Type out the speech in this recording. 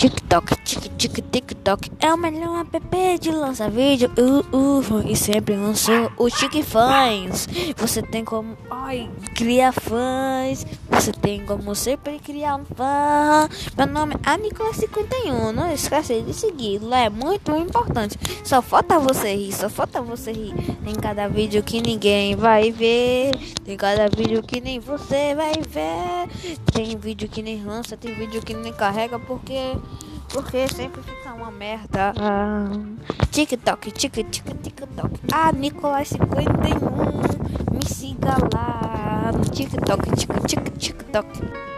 TikTok, tic, TikTok é o melhor app de lançar vídeo. Uh, uh, e sempre lançou o Chique Fãs. Você tem como ai, criar fãs. Você tem como sempre criar um fã. Meu nome é Nicolas51. Não esqueça de seguir. É muito importante. Só falta você rir. Só falta você rir. Tem cada vídeo que ninguém vai ver. Tem cada vídeo que nem você vai ver. Tem vídeo que nem lança. Tem vídeo que nem carrega porque. Porque sempre fica uma merda. Ah, TikTok, tic, tic, TikTok. Ah, Nicolas 51. Me siga lá no TikTok, tic, tic, TikTok.